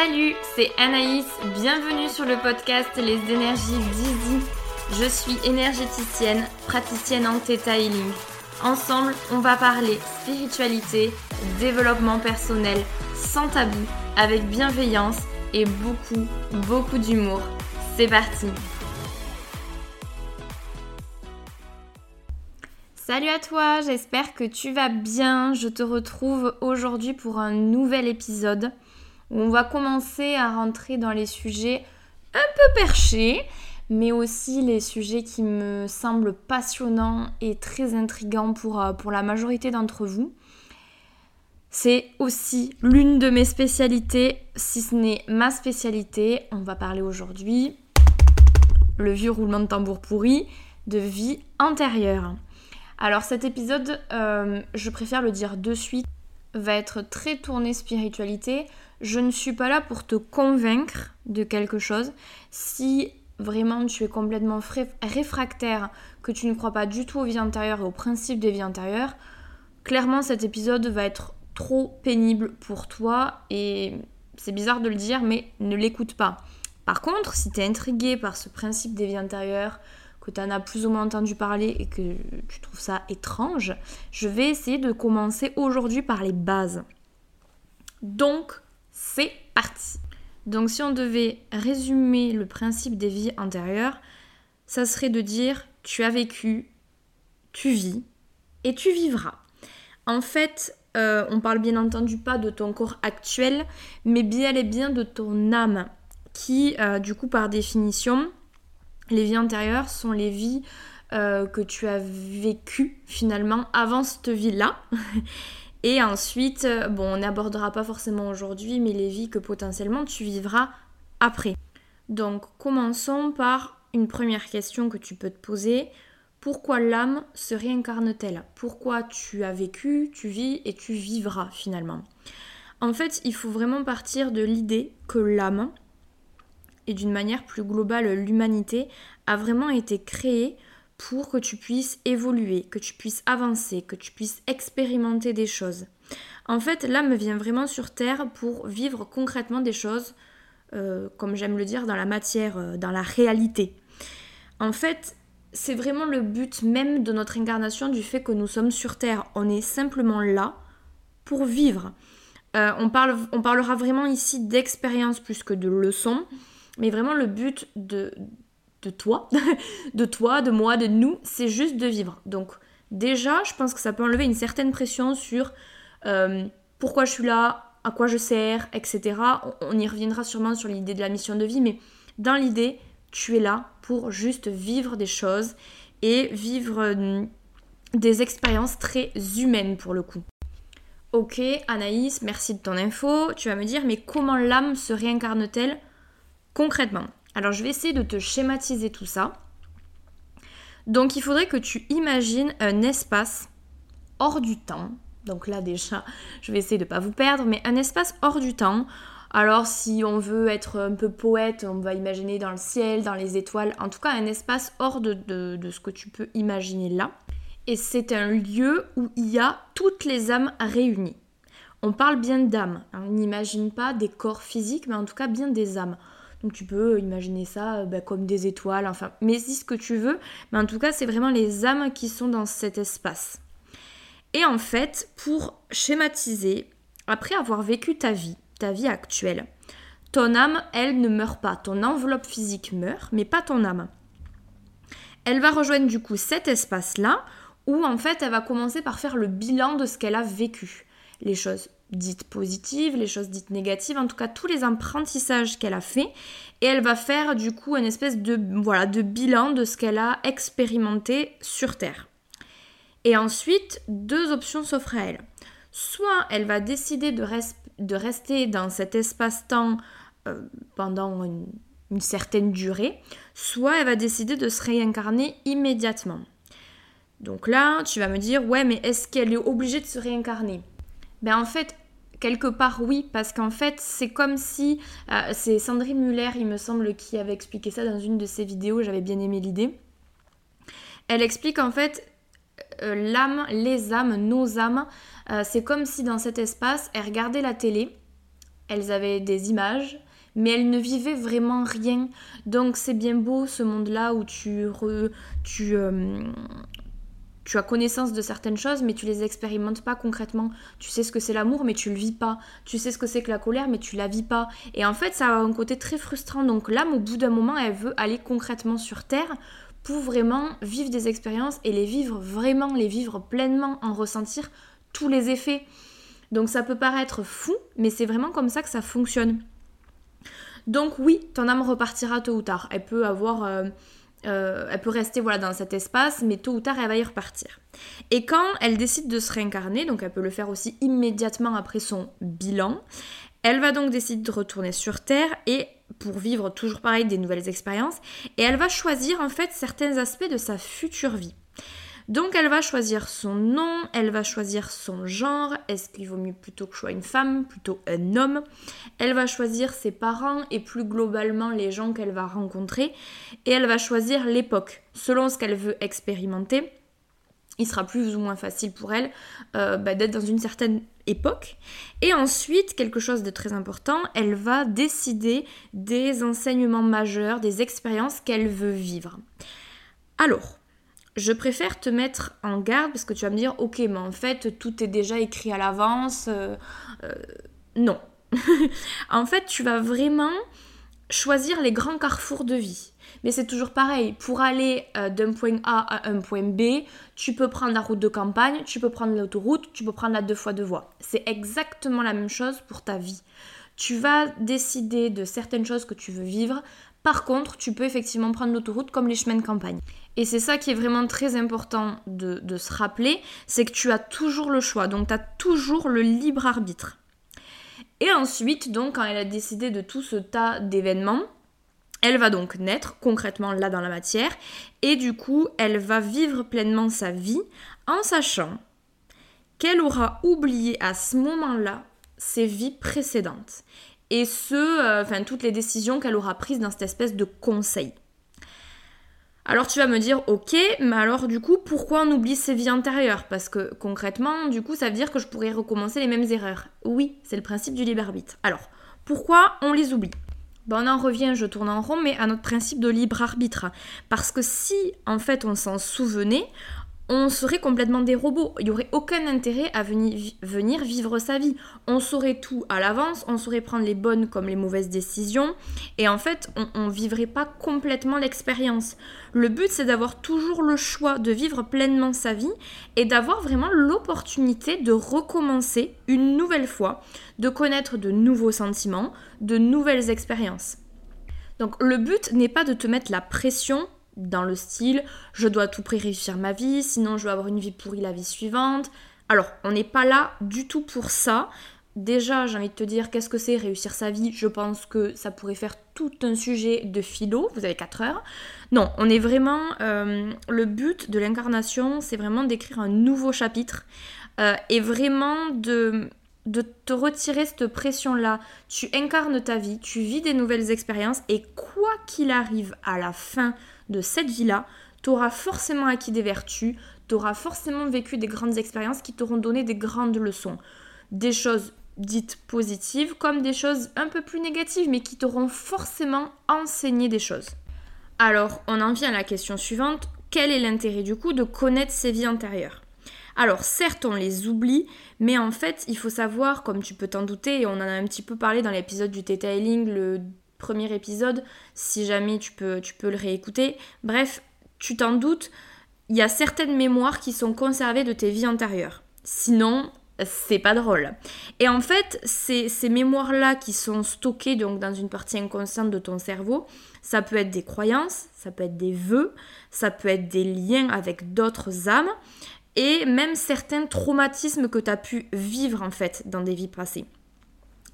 Salut, c'est Anaïs, bienvenue sur le podcast Les énergies d'Easy. Je suis énergéticienne, praticienne en Theta Healing. Ensemble, on va parler spiritualité, développement personnel, sans tabou, avec bienveillance et beaucoup, beaucoup d'humour. C'est parti Salut à toi, j'espère que tu vas bien. Je te retrouve aujourd'hui pour un nouvel épisode on va commencer à rentrer dans les sujets un peu perchés, mais aussi les sujets qui me semblent passionnants et très intrigants pour, euh, pour la majorité d'entre vous. C'est aussi l'une de mes spécialités, si ce n'est ma spécialité. On va parler aujourd'hui, le vieux roulement de tambour pourri, de vie antérieure. Alors cet épisode, euh, je préfère le dire de suite, va être très tourné spiritualité. Je ne suis pas là pour te convaincre de quelque chose. Si vraiment tu es complètement réfractaire, que tu ne crois pas du tout aux vies antérieures et au principe des vies antérieures, clairement cet épisode va être trop pénible pour toi et c'est bizarre de le dire mais ne l'écoute pas. Par contre, si tu es intrigué par ce principe des vies antérieures, que tu en as plus ou moins entendu parler et que tu trouves ça étrange, je vais essayer de commencer aujourd'hui par les bases. Donc, c'est parti. Donc si on devait résumer le principe des vies antérieures, ça serait de dire tu as vécu, tu vis et tu vivras. En fait, euh, on parle bien entendu pas de ton corps actuel, mais bien et bien de ton âme, qui, euh, du coup, par définition, les vies antérieures sont les vies euh, que tu as vécues finalement avant cette vie-là. Et ensuite, euh, bon, on n'abordera pas forcément aujourd'hui, mais les vies que potentiellement tu vivras après. Donc, commençons par une première question que tu peux te poser. Pourquoi l'âme se réincarne-t-elle? Pourquoi tu as vécu, tu vis et tu vivras finalement? En fait, il faut vraiment partir de l'idée que l'âme, et d'une manière plus globale l'humanité, a vraiment été créée pour que tu puisses évoluer, que tu puisses avancer, que tu puisses expérimenter des choses. En fait, l'âme vient vraiment sur Terre pour vivre concrètement des choses, euh, comme j'aime le dire, dans la matière, euh, dans la réalité. En fait, c'est vraiment le but même de notre incarnation du fait que nous sommes sur Terre. On est simplement là pour vivre. Euh, on, on parlera vraiment ici d'expérience plus que de leçons, mais vraiment le but de, de toi, de toi, de moi, de nous, c'est juste de vivre. Donc déjà, je pense que ça peut enlever une certaine pression sur euh, pourquoi je suis là, à quoi je sers, etc. On, y reviendra sûrement sur l'idée de la mission de vie, mais dans l'idée, tu es là pour juste vivre des choses et vivre euh, des expériences très humaines pour le coup. Ok, Anaïs, merci de ton info. Tu vas me dire, mais comment l'âme se réincarne-t-elle concrètement? Alors je vais essayer de te schématiser tout ça. Donc il faudrait que tu imagines un espace hors du temps. Donc là déjà, je vais essayer de ne pas vous perdre, mais un espace hors du temps. Alors si on veut être un peu poète, on va imaginer dans le ciel, dans les étoiles, en tout cas un espace hors de, de ce que tu peux imaginer là. Et c'est un lieu où il y a toutes les âmes réunies. On parle bien d'âmes, on n'imagine pas des corps physiques, mais en tout cas bien des âmes. Donc tu peux imaginer ça euh, bah, comme des étoiles, enfin, mais dis ce que tu veux. Mais en tout cas, c'est vraiment les âmes qui sont dans cet espace. Et en fait, pour schématiser, après avoir vécu ta vie, ta vie actuelle, ton âme, elle ne meurt pas. Ton enveloppe physique meurt, mais pas ton âme. Elle va rejoindre du coup cet espace-là, où en fait, elle va commencer par faire le bilan de ce qu'elle a vécu. Les choses dites positives, les choses dites négatives, en tout cas tous les apprentissages qu'elle a fait. Et elle va faire du coup une espèce de, voilà, de bilan de ce qu'elle a expérimenté sur Terre. Et ensuite, deux options s'offrent à elle. Soit elle va décider de, rester dans cet espace-temps euh, pendant une certaine durée, soit elle va décider de se réincarner immédiatement. Donc là, tu vas me dire, ouais, mais est-ce qu'elle est obligée de se réincarner? Ben en fait, quelque part oui, parce qu'en fait c'est comme si, euh, c'est Sandrine Muller il me semble qui avait expliqué ça dans une de ses vidéos, j'avais bien aimé l'idée. Elle explique en fait euh, l'âme, les âmes, nos âmes, euh, c'est comme si dans cet espace, elle regardait la télé elles avaient des images, mais elles ne vivaient vraiment rien. Donc c'est bien beau ce monde-là où tu, tu as connaissance de certaines choses, mais tu les expérimentes pas concrètement. Tu sais ce que c'est l'amour, mais tu le vis pas. Tu sais ce que c'est que la colère, mais tu la vis pas. Et en fait, ça a un côté très frustrant. Donc l'âme, au bout d'un moment, elle veut aller concrètement sur Terre pour vraiment vivre des expériences et les vivre vraiment, les vivre pleinement, en ressentir tous les effets. Donc ça peut paraître fou, mais c'est vraiment comme ça que ça fonctionne. Donc oui, ton âme repartira tôt ou tard. Elle peut avoir... Euh, euh, elle peut rester voilà, dans cet espace, mais tôt ou tard, elle va y repartir. Et quand elle décide de se réincarner, donc elle peut le faire aussi immédiatement après son bilan, elle va donc décider de retourner sur Terre et pour vivre toujours pareil des nouvelles expériences, et elle va choisir en fait certains aspects de sa future vie. Donc elle va choisir son nom, elle va choisir son genre, est-ce qu'il vaut mieux plutôt que je sois une femme, plutôt un homme? Elle va choisir ses parents et plus globalement les gens qu'elle va rencontrer. Et elle va choisir l'époque, selon ce qu'elle veut expérimenter. Il sera plus ou moins facile pour elle euh, bah, d'être dans une certaine époque. Et ensuite, quelque chose de très important, elle va décider des enseignements majeurs, des expériences qu'elle veut vivre. Alors, je préfère te mettre en garde parce que tu vas me dire, ok, mais en fait, tout est déjà écrit à l'avance. Euh, euh, non. en fait, tu vas vraiment choisir les grands carrefours de vie. Mais c'est toujours pareil. Pour aller euh, d'un point A à un point B, tu peux prendre la route de campagne, tu peux prendre l'autoroute, tu peux prendre la deux fois deux voies. C'est exactement la même chose pour ta vie. Tu vas décider de certaines choses que tu veux vivre. Par contre, tu peux effectivement prendre l'autoroute comme les chemins de campagne. Et c'est ça qui est vraiment très important de, se rappeler, c'est que tu as toujours le choix, donc tu as toujours le libre arbitre. Et ensuite, donc, quand elle a décidé de tout ce tas d'événements, elle va donc naître concrètement là dans la matière, et du coup, elle va vivre pleinement sa vie en sachant qu'elle aura oublié à ce moment-là ses vies précédentes. Et ce, euh, enfin, toutes les décisions qu'elle aura prises dans cette espèce de conseil. Alors tu vas me dire, ok, mais alors du coup, pourquoi on oublie ses vies antérieures? Parce que concrètement, du coup, ça veut dire que je pourrais recommencer les mêmes erreurs. Oui, c'est le principe du libre arbitre. Alors, pourquoi on les oublie? Ben, on en revient, je tourne en rond, mais à notre principe de libre arbitre. Parce que si, en fait, on s'en souvenait, on serait complètement des robots. Il n'y aurait aucun intérêt à venir, vivre sa vie. On saurait tout à l'avance, on saurait prendre les bonnes comme les mauvaises décisions, et en fait, on ne vivrait pas complètement l'expérience. Le but, c'est d'avoir toujours le choix de vivre pleinement sa vie et d'avoir vraiment l'opportunité de recommencer une nouvelle fois, de connaître de nouveaux sentiments, de nouvelles expériences. Donc le but n'est pas de te mettre la pression dans le style je dois à tout prix réussir ma vie, sinon je vais avoir une vie pourrie la vie suivante. Alors, on n'est pas là du tout pour ça. Déjà, j'ai envie de te dire qu'est-ce que c'est réussir sa vie? Je pense que ça pourrait faire tout un sujet de philo. Vous avez 4 heures. Non, on est vraiment. Euh, le but de l'incarnation, c'est vraiment d'écrire un nouveau chapitre euh, et vraiment de de te retirer cette pression-là. Tu incarnes ta vie, tu vis des nouvelles expériences et quoi qu'il arrive à la fin de cette vie-là, tu auras forcément acquis des vertus, tu auras forcément vécu des grandes expériences qui t'auront donné des grandes leçons. Des choses dites positives comme des choses un peu plus négatives, mais qui t'auront forcément enseigné des choses. Alors, on en vient à la question suivante. Quel est l'intérêt du coup de connaître ses vies antérieures? Alors certes, on les oublie, mais en fait, il faut savoir, comme tu peux t'en douter, et on en a un petit peu parlé dans l'épisode du detailing, le premier épisode, si jamais tu peux, tu peux le réécouter. Bref, tu t'en doutes, il y a certaines mémoires qui sont conservées de tes vies antérieures. Sinon, c'est pas drôle. Et en fait, ces, ces mémoires-là qui sont stockées donc dans une partie inconsciente de ton cerveau, ça peut être des croyances, ça peut être des vœux, ça peut être des liens avec d'autres âmes et même certains traumatismes que tu as pu vivre en fait dans des vies passées.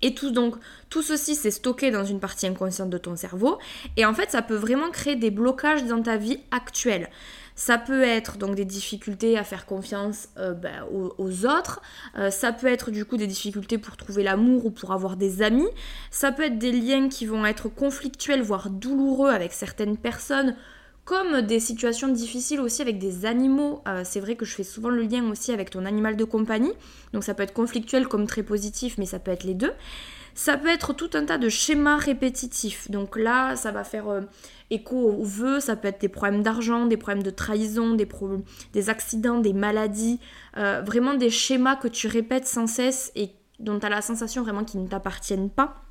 Et tout, donc, tout ceci, c'est stocké dans une partie inconsciente de ton cerveau. Et en fait, ça peut vraiment créer des blocages dans ta vie actuelle. Ça peut être donc des difficultés à faire confiance euh, ben, aux, autres. Euh, ça peut être du coup des difficultés pour trouver l'amour ou pour avoir des amis. Ça peut être des liens qui vont être conflictuels, voire douloureux avec certaines personnes comme des situations difficiles aussi avec des animaux. Euh, c'est vrai que je fais souvent le lien aussi avec ton animal de compagnie. Donc ça peut être conflictuel comme très positif, mais ça peut être les deux. Ça peut être tout un tas de schémas répétitifs. Donc là, ça va faire euh, écho aux vœux, ça peut être des problèmes d'argent, des problèmes de trahison, des, des accidents, des maladies, euh, vraiment des schémas que tu répètes sans cesse et dont tu as la sensation vraiment qu'ils ne t'appartiennent pas.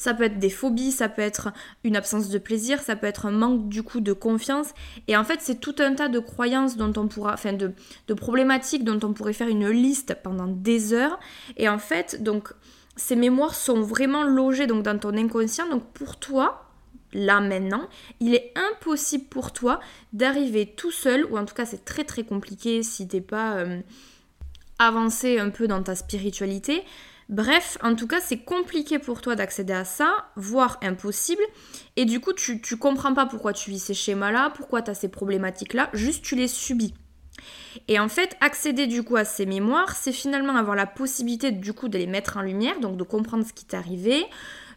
Ça peut être des phobies, ça peut être une absence de plaisir, ça peut être un manque du coup de confiance. Et en fait, c'est tout un tas de croyances dont on pourra, enfin de, problématiques dont on pourrait faire une liste pendant des heures. Et en fait, donc ces mémoires sont vraiment logées dans ton inconscient. Donc pour toi, là maintenant, il est impossible pour toi d'arriver tout seul, ou en tout cas c'est très très compliqué si t'es pas euh, avancé un peu dans ta spiritualité, Bref, en tout cas, c'est compliqué pour toi d'accéder à ça, voire impossible. Et du coup, tu, tu comprends pas pourquoi tu vis ces schémas-là, pourquoi tu as ces problématiques-là, juste tu les subis. Et en fait, accéder du coup à ces mémoires, c'est finalement avoir la possibilité du coup de les mettre en lumière, donc de comprendre ce qui t'est arrivé,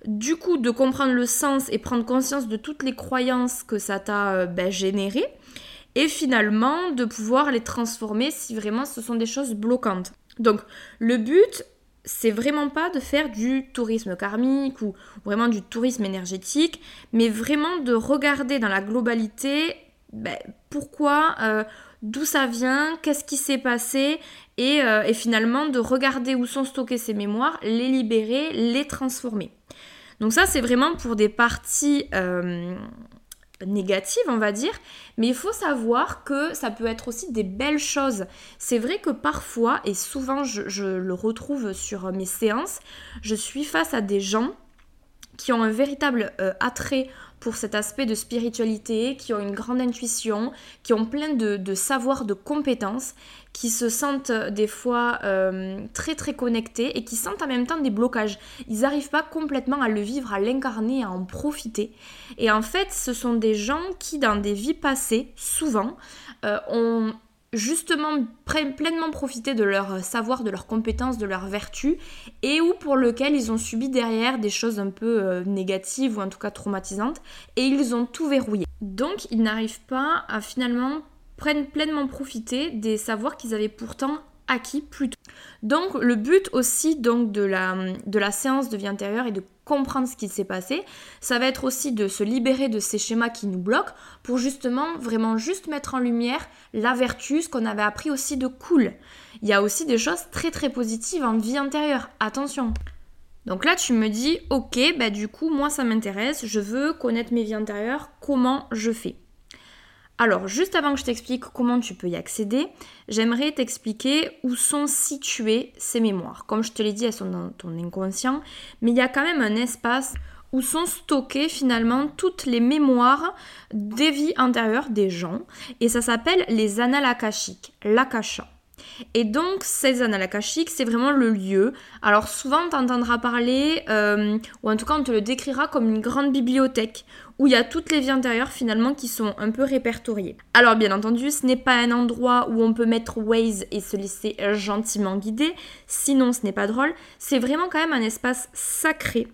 du coup de comprendre le sens et prendre conscience de toutes les croyances que ça t'a euh, ben, générées, et finalement de pouvoir les transformer si vraiment ce sont des choses bloquantes. Donc le but, c'est vraiment pas de faire du tourisme karmique ou vraiment du tourisme énergétique, mais vraiment de regarder dans la globalité ben, pourquoi, euh, d'où ça vient, qu'est-ce qui s'est passé, euh, et, finalement de regarder où sont stockées ces mémoires, les libérer, les transformer. Donc ça, c'est vraiment pour des parties euh, négative, on va dire, mais il faut savoir que ça peut être aussi des belles choses. C'est vrai que parfois, et souvent je, le retrouve sur mes séances, je suis face à des gens qui ont un véritable euh, attrait pour cet aspect de spiritualité, qui ont une grande intuition, qui ont plein de, de savoirs, de compétences, qui se sentent des fois euh, très très connectés et qui sentent en même temps des blocages. Ils n'arrivent pas complètement à le vivre, à l'incarner, à en profiter. Et en fait, ce sont des gens qui, dans des vies passées, souvent, euh, ont justement pleinement profité de leur savoir, de leurs compétences, de leurs vertus, et ou pour lequel ils ont subi derrière des choses un peu euh, négatives ou en tout cas traumatisantes, et ils ont tout verrouillé. Donc ils n'arrivent pas à finalement prendre pleinement profiter des savoirs qu'ils avaient pourtant acquis plus tôt. Donc le but aussi donc de la, de la séance de vie intérieure est de comprendre ce qui s'est passé. Ça va être aussi de se libérer de ces schémas qui nous bloquent pour justement vraiment juste mettre en lumière la vertu, ce qu'on avait appris aussi de cool. Il y a aussi des choses très très positives en vie intérieure. Attention. Donc là, tu me dis, ok, bah du coup, moi ça m'intéresse, je veux connaître mes vies intérieures, comment je fais? Alors, juste avant que je t'explique comment tu peux y accéder, j'aimerais t'expliquer où sont situées ces mémoires. Comme je te l'ai dit, elles sont dans ton inconscient, mais il y a quand même un espace où sont stockées finalement toutes les mémoires des vies antérieures des gens, et ça s'appelle les annales akashiques, l'akasha. Et donc, ces annales akashiques, c'est vraiment le lieu. Alors, souvent, tu entendras parler, euh, ou en tout cas, on te le décrira comme une grande bibliothèque, où il y a toutes les vies antérieures finalement qui sont un peu répertoriées. Alors, bien entendu, ce n'est pas un endroit où on peut mettre Waze et se laisser gentiment guider, sinon ce n'est pas drôle. C'est vraiment quand même un espace sacré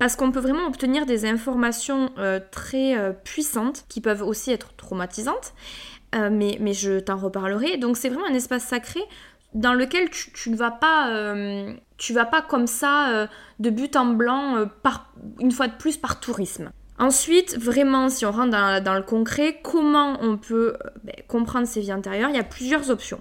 parce qu'on peut vraiment obtenir des informations euh, très euh, puissantes qui peuvent aussi être traumatisantes. Euh, mais, mais, je t'en reparlerai. Donc c'est vraiment un espace sacré dans lequel tu, ne vas pas, vas pas comme ça de but en blanc, une fois de plus par tourisme. Ensuite, vraiment, si on rentre dans, le concret, comment on peut ben, comprendre ses vies intérieures Il y a plusieurs options.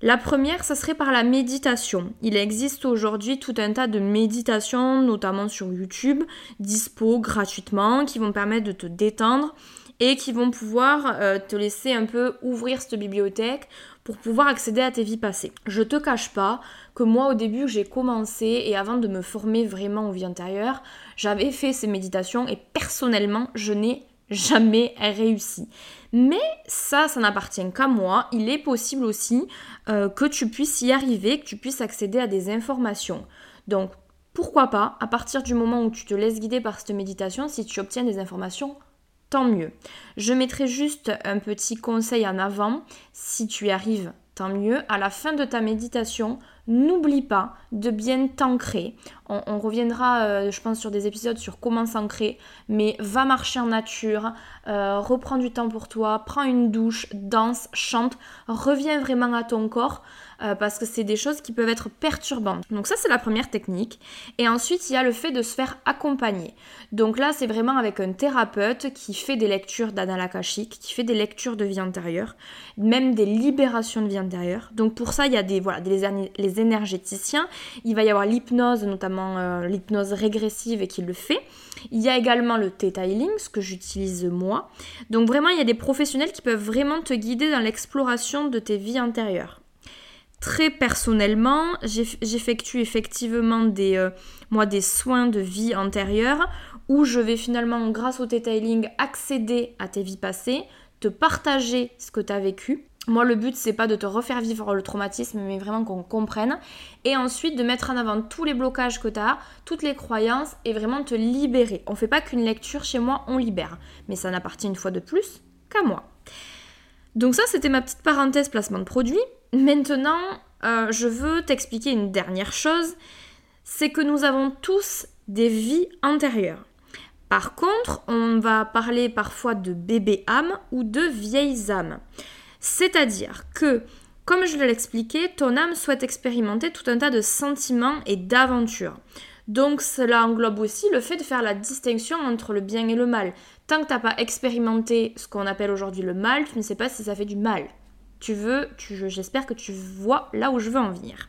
La première, ça serait par la méditation. Il existe aujourd'hui tout un tas de méditations, notamment sur YouTube, dispo gratuitement, qui vont permettre de te détendre et qui vont pouvoir euh, te laisser un peu ouvrir cette bibliothèque pour pouvoir accéder à tes vies passées. Je te cache pas que moi au début j'ai commencé et avant de me former vraiment aux vies intérieures, j'avais fait ces méditations et personnellement je n'ai jamais réussi. Mais ça, ça n'appartient qu'à moi. Il est possible aussi euh, que tu puisses y arriver, que tu puisses accéder à des informations. Donc, pourquoi pas, à partir du moment où tu te laisses guider par cette méditation, si tu obtiens des informations mieux. Je mettrai juste un petit conseil en avant si tu y arrives tant mieux. À la fin de ta méditation, n'oublie pas de bien t'ancrer. On, reviendra, euh, je pense, sur des épisodes sur comment s'ancrer, mais va marcher en nature, euh, reprends du temps pour toi, prends une douche, danse, chante, reviens vraiment à ton corps. Euh, parce que c'est des choses qui peuvent être perturbantes. Donc ça c'est la première technique. Et ensuite il y a le fait de se faire accompagner. Donc là c'est vraiment avec un thérapeute qui fait des lectures d'analakashique, qui fait des lectures de vie antérieure, même des libérations de vie antérieure. Donc pour ça il y a des voilà les énergéticiens. Il va y avoir l'hypnose, notamment euh, l'hypnose régressive qui le fait. Il y a également le Theta Healing, ce que j'utilise moi. Donc vraiment, il y a des professionnels qui peuvent vraiment te guider dans l'exploration de tes vies antérieures. Très personnellement, j'effectue effectivement des, euh, moi, des soins de vie antérieure où je vais finalement, grâce au detailing, accéder à tes vies passées, te partager ce que tu as vécu. Moi, le but, c'est pas de te refaire vivre le traumatisme, mais vraiment qu'on comprenne. Et ensuite, de mettre en avant tous les blocages que tu as, toutes les croyances, et vraiment te libérer. On fait pas qu'une lecture chez moi, on libère. Mais ça n'appartient une fois de plus qu'à moi. Donc ça, c'était ma petite parenthèse placement de produit. Maintenant, euh, je veux t'expliquer une dernière chose, c'est que nous avons tous des vies antérieures. Par contre, on va parler parfois de bébé âme ou de vieilles âmes. C'est-à-dire que, comme je l'ai expliqué, ton âme souhaite expérimenter tout un tas de sentiments et d'aventures. Donc cela englobe aussi le fait de faire la distinction entre le bien et le mal. Tant que tu n'as pas expérimenté ce qu'on appelle aujourd'hui le mal, tu ne sais pas si ça fait du mal tu veux, j'espère que tu vois là où je veux en venir.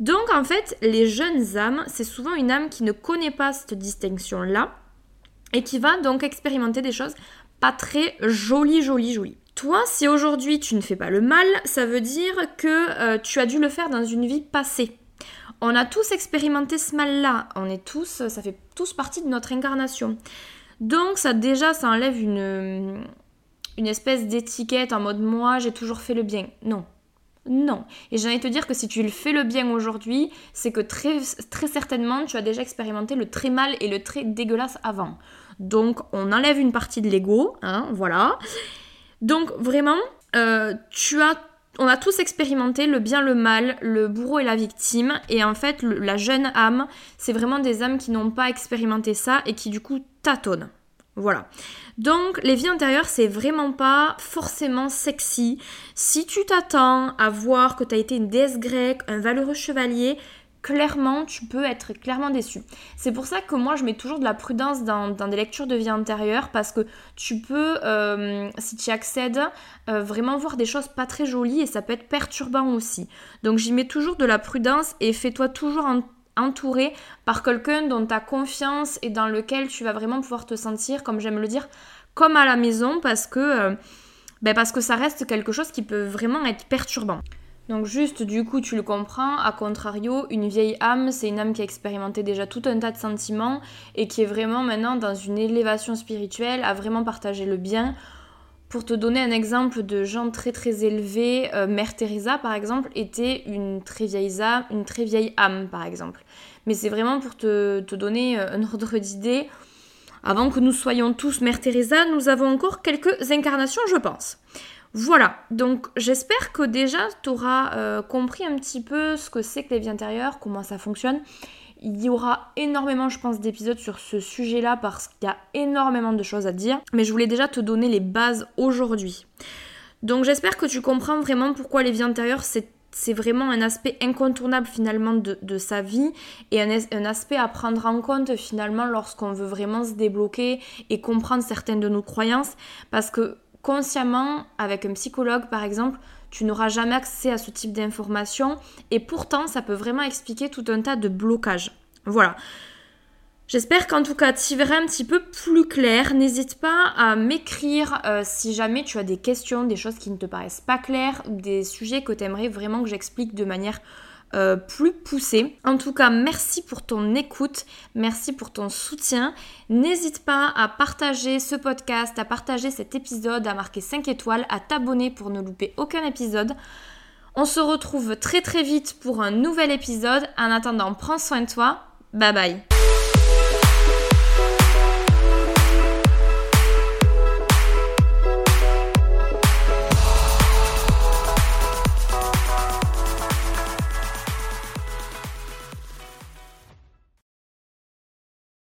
Donc en fait, les jeunes âmes, c'est souvent une âme qui ne connaît pas cette distinction-là et qui va donc expérimenter des choses pas très jolies, jolies, jolies. Toi, si aujourd'hui tu ne fais pas le mal, ça veut dire que euh, tu as dû le faire dans une vie passée. On a tous expérimenté ce mal-là. On est tous, ça fait tous partie de notre incarnation. Donc ça déjà, ça enlève une, une espèce d'étiquette en mode moi j'ai toujours fait le bien. Non. Non. Et j'ai envie de te dire que si tu le fais le bien aujourd'hui, c'est que très, très certainement tu as déjà expérimenté le très mal et le très dégueulasse avant. Donc on enlève une partie de l'ego, hein, voilà. Donc vraiment, euh, tu as on a tous expérimenté le bien, le mal, le bourreau et la victime. Et en fait, la jeune âme, c'est vraiment des âmes qui n'ont pas expérimenté ça et qui du coup tâtonnent. Voilà. Donc les vies antérieures, c'est vraiment pas forcément sexy. Si tu t'attends à voir que tu as été une déesse grecque, un valeureux chevalier, clairement, tu peux être clairement déçu. C'est pour ça que moi, je mets toujours de la prudence dans, des lectures de vie antérieure parce que tu peux, euh, si tu y accèdes, euh, vraiment voir des choses pas très jolies et ça peut être perturbant aussi. Donc j'y mets toujours de la prudence et fais-toi toujours en entouré par quelqu'un dont tu as confiance et dans lequel tu vas vraiment pouvoir te sentir, comme j'aime le dire, comme à la maison parce que, euh, ben parce que ça reste quelque chose qui peut vraiment être perturbant. Donc juste du coup tu le comprends, à contrario, une vieille âme, c'est une âme qui a expérimenté déjà tout un tas de sentiments et qui est vraiment maintenant dans une élévation spirituelle, à vraiment partager le bien pour te donner un exemple de gens très très élevés, euh, Mère Teresa par exemple était une très vieille âme, par exemple. Mais c'est vraiment pour te, donner euh, un ordre d'idée. Avant que nous soyons tous Mère Teresa, nous avons encore quelques incarnations, je pense. Voilà, donc j'espère que déjà tu auras euh, compris un petit peu ce que c'est que les vies intérieures, comment ça fonctionne. Il y aura énormément, je pense, d'épisodes sur ce sujet-là parce qu'il y a énormément de choses à dire. Mais je voulais déjà te donner les bases aujourd'hui. Donc j'espère que tu comprends vraiment pourquoi les vies antérieures, c'est vraiment un aspect incontournable finalement de, sa vie et un, un, aspect à prendre en compte finalement lorsqu'on veut vraiment se débloquer et comprendre certaines de nos croyances. Parce que consciemment, avec un psychologue par exemple, tu n'auras jamais accès à ce type d'informations et pourtant ça peut vraiment expliquer tout un tas de blocages. Voilà. J'espère qu'en tout cas tu verras un petit peu plus clair. N'hésite pas à m'écrire euh, si jamais tu as des questions, des choses qui ne te paraissent pas claires, des sujets que tu aimerais vraiment que j'explique de manière euh, plus poussé. En tout cas, merci pour ton écoute, merci pour ton soutien. N'hésite pas à partager ce podcast, à partager cet épisode, à marquer 5 étoiles, à t'abonner pour ne louper aucun épisode. On se retrouve très très vite pour un nouvel épisode. En attendant, prends soin de toi. Bye bye.